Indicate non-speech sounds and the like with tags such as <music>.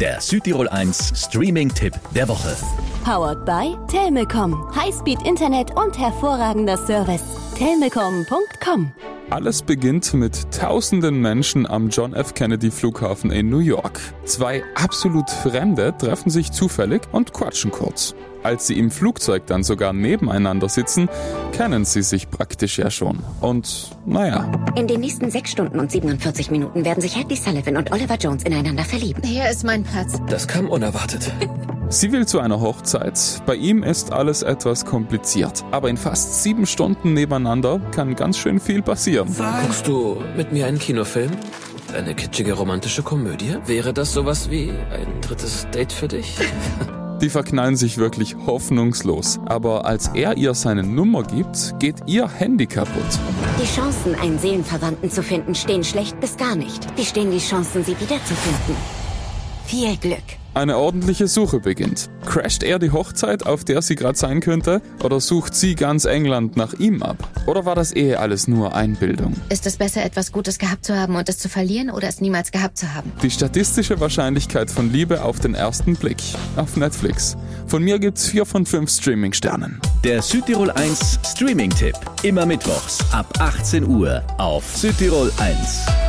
Der Südtirol 1 Streaming-Tipp der Woche. Powered by Telmecom. Highspeed-Internet und hervorragender Service. Telmecom.com alles beginnt mit tausenden Menschen am John F. Kennedy Flughafen in New York. Zwei absolut Fremde treffen sich zufällig und quatschen kurz. Als sie im Flugzeug dann sogar nebeneinander sitzen, kennen sie sich praktisch ja schon. Und naja. In den nächsten sechs Stunden und 47 Minuten werden sich Hadley Sullivan und Oliver Jones ineinander verlieben. Hier ist mein Platz. Das kam unerwartet. <laughs> Sie will zu einer Hochzeit. Bei ihm ist alles etwas kompliziert. Aber in fast sieben Stunden nebeneinander kann ganz schön viel passieren. Guckst du mit mir einen Kinofilm? Eine kitschige romantische Komödie? Wäre das sowas wie ein drittes Date für dich? <laughs> Die verknallen sich wirklich hoffnungslos. Aber als er ihr seine Nummer gibt, geht ihr Handy kaputt. Die Chancen, einen Seelenverwandten zu finden, stehen schlecht bis gar nicht. Wie stehen die Chancen, sie wiederzufinden? Viel Glück. Eine ordentliche Suche beginnt. Crasht er die Hochzeit, auf der sie gerade sein könnte? Oder sucht sie ganz England nach ihm ab? Oder war das eh alles nur Einbildung? Ist es besser, etwas Gutes gehabt zu haben und es zu verlieren oder es niemals gehabt zu haben? Die statistische Wahrscheinlichkeit von Liebe auf den ersten Blick. Auf Netflix. Von mir gibt's vier von fünf Streaming-Sternen. Der Südtirol 1 Streaming-Tipp. Immer mittwochs ab 18 Uhr auf Südtirol 1.